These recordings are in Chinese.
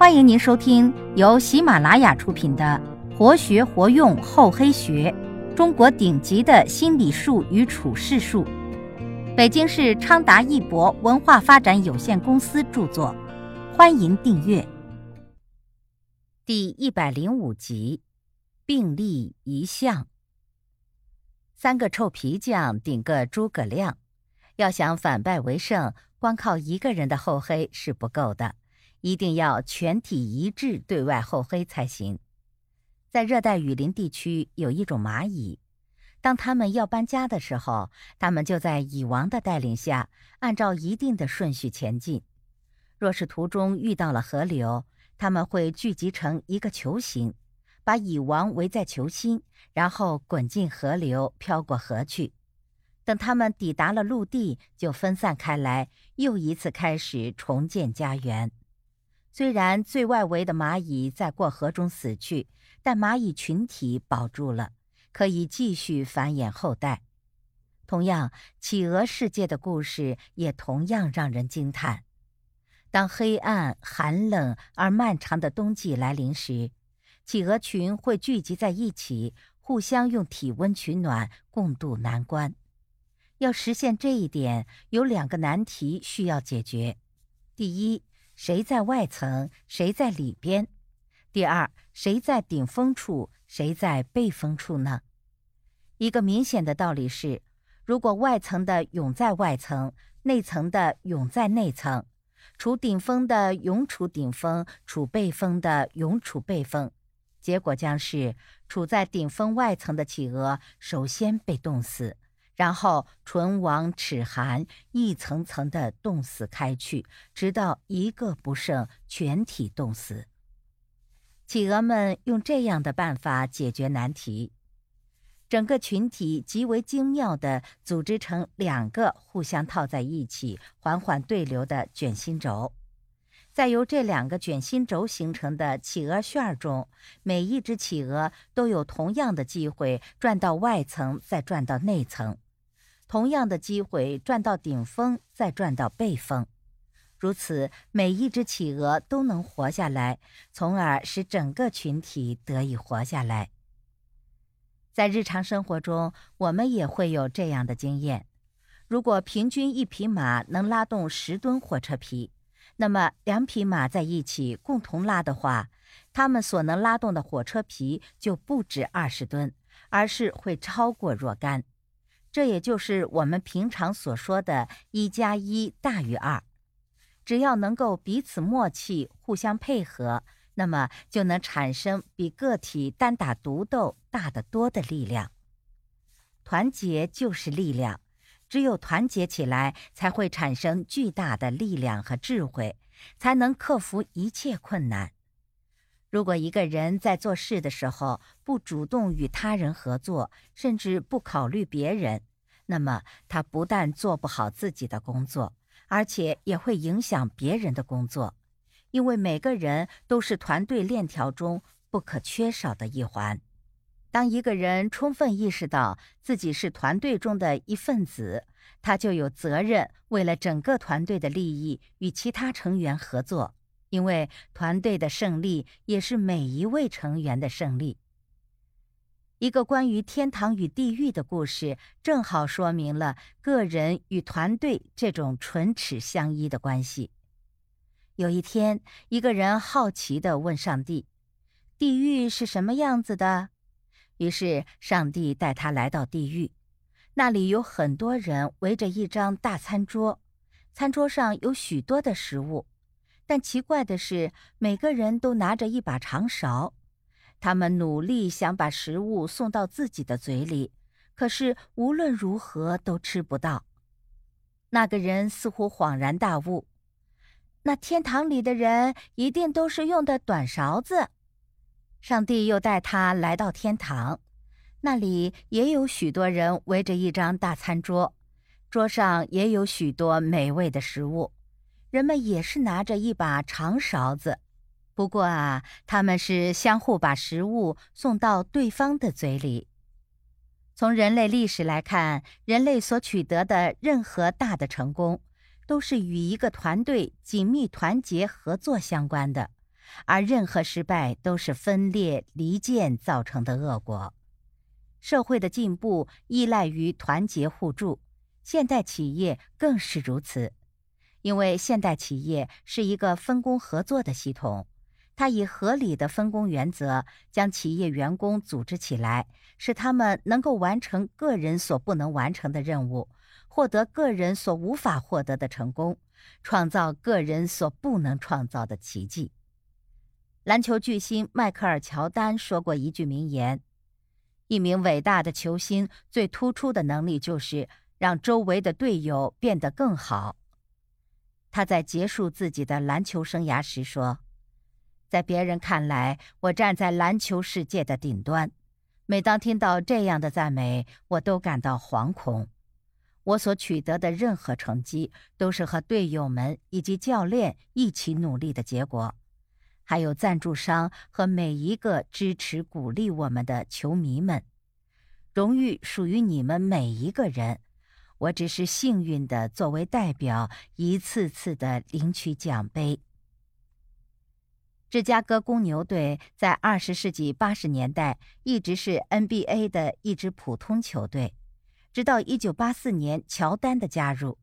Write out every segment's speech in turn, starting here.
欢迎您收听由喜马拉雅出品的《活学活用厚黑学：中国顶级的心理术与处世术》，北京市昌达一博文化发展有限公司著作。欢迎订阅。第一百零五集，并立一项。三个臭皮匠顶个诸葛亮，要想反败为胜，光靠一个人的厚黑是不够的。一定要全体一致对外厚黑才行。在热带雨林地区，有一种蚂蚁，当他们要搬家的时候，他们就在蚁王的带领下，按照一定的顺序前进。若是途中遇到了河流，他们会聚集成一个球形，把蚁王围在球心，然后滚进河流，飘过河去。等他们抵达了陆地，就分散开来，又一次开始重建家园。虽然最外围的蚂蚁在过河中死去，但蚂蚁群体保住了，可以继续繁衍后代。同样，企鹅世界的故事也同样让人惊叹。当黑暗、寒冷而漫长的冬季来临时，企鹅群会聚集在一起，互相用体温取暖，共度难关。要实现这一点，有两个难题需要解决：第一，谁在外层，谁在里边？第二，谁在顶峰处，谁在背风处呢？一个明显的道理是：如果外层的永在外层，内层的永在内层，处顶峰的永处顶峰，处背峰的永处背峰，结果将是处在顶峰外层的企鹅首先被冻死。然后唇亡齿寒，一层层的冻死开去，直到一个不剩，全体冻死。企鹅们用这样的办法解决难题：整个群体极为精妙地组织成两个互相套在一起、缓缓对流的卷心轴，在由这两个卷心轴形成的企鹅旋中，每一只企鹅都有同样的机会转到外层，再转到内层。同样的机会转到顶峰，再转到背峰，如此每一只企鹅都能活下来，从而使整个群体得以活下来。在日常生活中，我们也会有这样的经验：如果平均一匹马能拉动十吨火车皮，那么两匹马在一起共同拉的话，它们所能拉动的火车皮就不止二十吨，而是会超过若干。这也就是我们平常所说的“一加一大于二”。只要能够彼此默契、互相配合，那么就能产生比个体单打独斗大得多的力量。团结就是力量，只有团结起来，才会产生巨大的力量和智慧，才能克服一切困难。如果一个人在做事的时候不主动与他人合作，甚至不考虑别人，那么他不但做不好自己的工作，而且也会影响别人的工作。因为每个人都是团队链条中不可缺少的一环。当一个人充分意识到自己是团队中的一份子，他就有责任为了整个团队的利益与其他成员合作。因为团队的胜利也是每一位成员的胜利。一个关于天堂与地狱的故事，正好说明了个人与团队这种唇齿相依的关系。有一天，一个人好奇地问上帝：“地狱是什么样子的？”于是，上帝带他来到地狱，那里有很多人围着一张大餐桌，餐桌上有许多的食物。但奇怪的是，每个人都拿着一把长勺，他们努力想把食物送到自己的嘴里，可是无论如何都吃不到。那个人似乎恍然大悟：那天堂里的人一定都是用的短勺子。上帝又带他来到天堂，那里也有许多人围着一张大餐桌，桌上也有许多美味的食物。人们也是拿着一把长勺子，不过啊，他们是相互把食物送到对方的嘴里。从人类历史来看，人类所取得的任何大的成功，都是与一个团队紧密团结合作相关的，而任何失败都是分裂离间造成的恶果。社会的进步依赖于团结互助，现代企业更是如此，因为现代企业是一个分工合作的系统。它以合理的分工原则，将企业员工组织起来，使他们能够完成个人所不能完成的任务，获得个人所无法获得的成功，创造个人所不能创造的奇迹。篮球巨星迈克尔·乔丹说过一句名言：“一名伟大的球星最突出的能力就是让周围的队友变得更好。”他在结束自己的篮球生涯时说。在别人看来，我站在篮球世界的顶端。每当听到这样的赞美，我都感到惶恐。我所取得的任何成绩，都是和队友们以及教练一起努力的结果，还有赞助商和每一个支持鼓励我们的球迷们。荣誉属于你们每一个人。我只是幸运的作为代表，一次次的领取奖杯。芝加哥公牛队在二十世纪八十年代一直是 NBA 的一支普通球队，直到一九八四年乔丹的加入。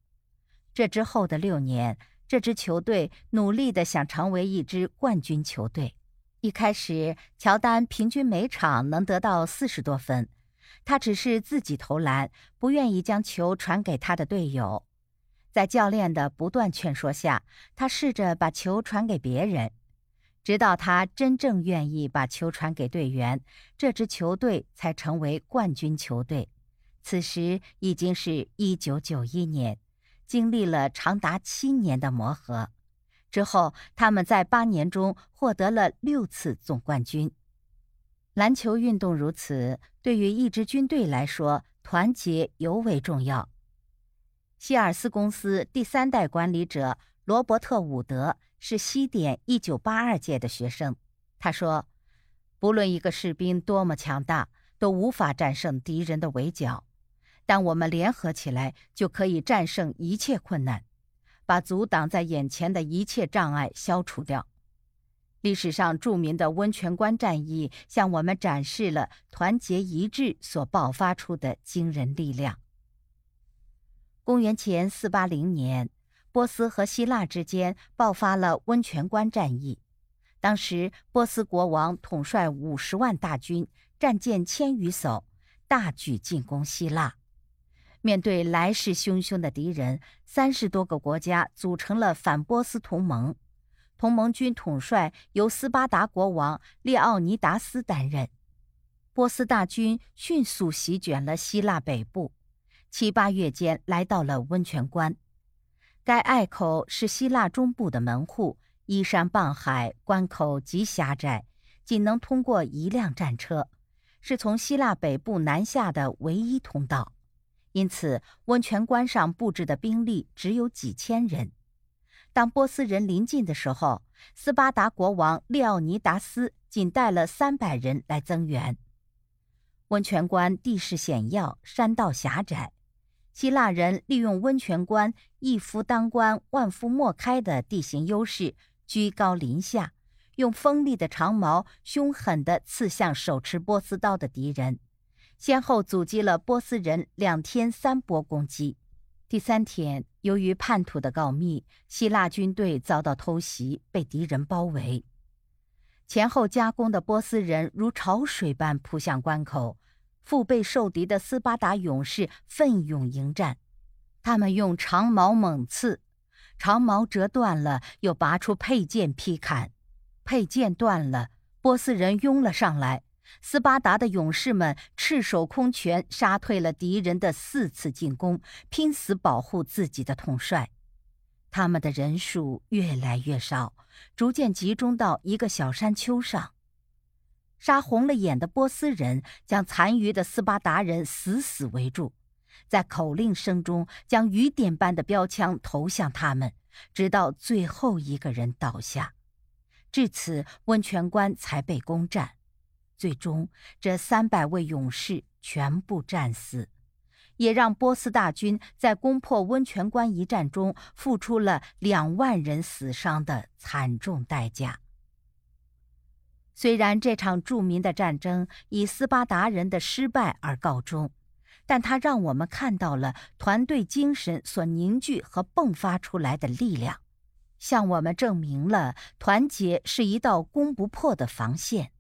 这之后的六年，这支球队努力的想成为一支冠军球队。一开始，乔丹平均每场能得到四十多分，他只是自己投篮，不愿意将球传给他的队友。在教练的不断劝说下，他试着把球传给别人。直到他真正愿意把球传给队员，这支球队才成为冠军球队。此时已经是一九九一年，经历了长达七年的磨合之后，他们在八年中获得了六次总冠军。篮球运动如此，对于一支军队来说，团结尤为重要。希尔斯公司第三代管理者罗伯特·伍德。是西点一九八二届的学生，他说：“不论一个士兵多么强大，都无法战胜敌人的围剿。但我们联合起来，就可以战胜一切困难，把阻挡在眼前的一切障碍消除掉。”历史上著名的温泉关战役向我们展示了团结一致所爆发出的惊人力量。公元前四八零年。波斯和希腊之间爆发了温泉关战役。当时，波斯国王统帅五十万大军，战舰千余艘，大举进攻希腊。面对来势汹汹的敌人，三十多个国家组成了反波斯同盟。同盟军统帅由斯巴达国王列奥尼达斯担任。波斯大军迅速席卷了希腊北部，七八月间来到了温泉关。该隘口是希腊中部的门户，依山傍海，关口极狭窄，仅能通过一辆战车，是从希腊北部南下的唯一通道。因此，温泉关上布置的兵力只有几千人。当波斯人临近的时候，斯巴达国王列奥尼达斯仅带了三百人来增援。温泉关地势险要，山道狭窄。希腊人利用温泉关一夫当关、万夫莫开的地形优势，居高临下，用锋利的长矛凶狠地刺向手持波斯刀的敌人，先后阻击了波斯人两天三波攻击。第三天，由于叛徒的告密，希腊军队遭到偷袭，被敌人包围。前后夹攻的波斯人如潮水般扑向关口。腹背受敌的斯巴达勇士奋勇迎战，他们用长矛猛刺，长矛折断了，又拔出佩剑劈砍，佩剑断了，波斯人拥了上来。斯巴达的勇士们赤手空拳杀退了敌人的四次进攻，拼死保护自己的统帅。他们的人数越来越少，逐渐集中到一个小山丘上。杀红了眼的波斯人将残余的斯巴达人死死围住，在口令声中将雨点般的标枪投向他们，直到最后一个人倒下。至此，温泉关才被攻占。最终，这三百位勇士全部战死，也让波斯大军在攻破温泉关一战中付出了两万人死伤的惨重代价。虽然这场著名的战争以斯巴达人的失败而告终，但它让我们看到了团队精神所凝聚和迸发出来的力量，向我们证明了团结是一道攻不破的防线。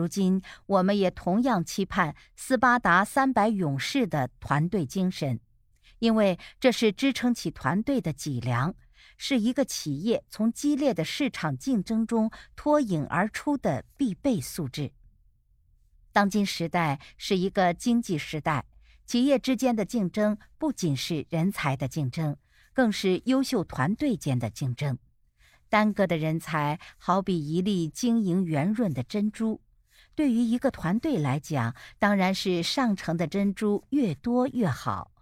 如今，我们也同样期盼斯巴达三百勇士的团队精神，因为这是支撑起团队的脊梁。是一个企业从激烈的市场竞争中脱颖而出的必备素质。当今时代是一个经济时代，企业之间的竞争不仅是人才的竞争，更是优秀团队间的竞争。单个的人才好比一粒晶莹圆润的珍珠，对于一个团队来讲，当然是上乘的珍珠越多越好。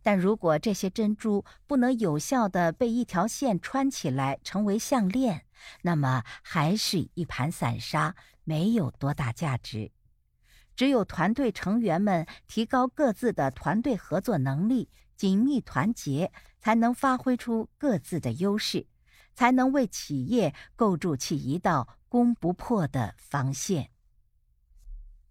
但如果这些珍珠不能有效地被一条线穿起来成为项链，那么还是一盘散沙，没有多大价值。只有团队成员们提高各自的团队合作能力，紧密团结，才能发挥出各自的优势，才能为企业构筑起一道攻不破的防线。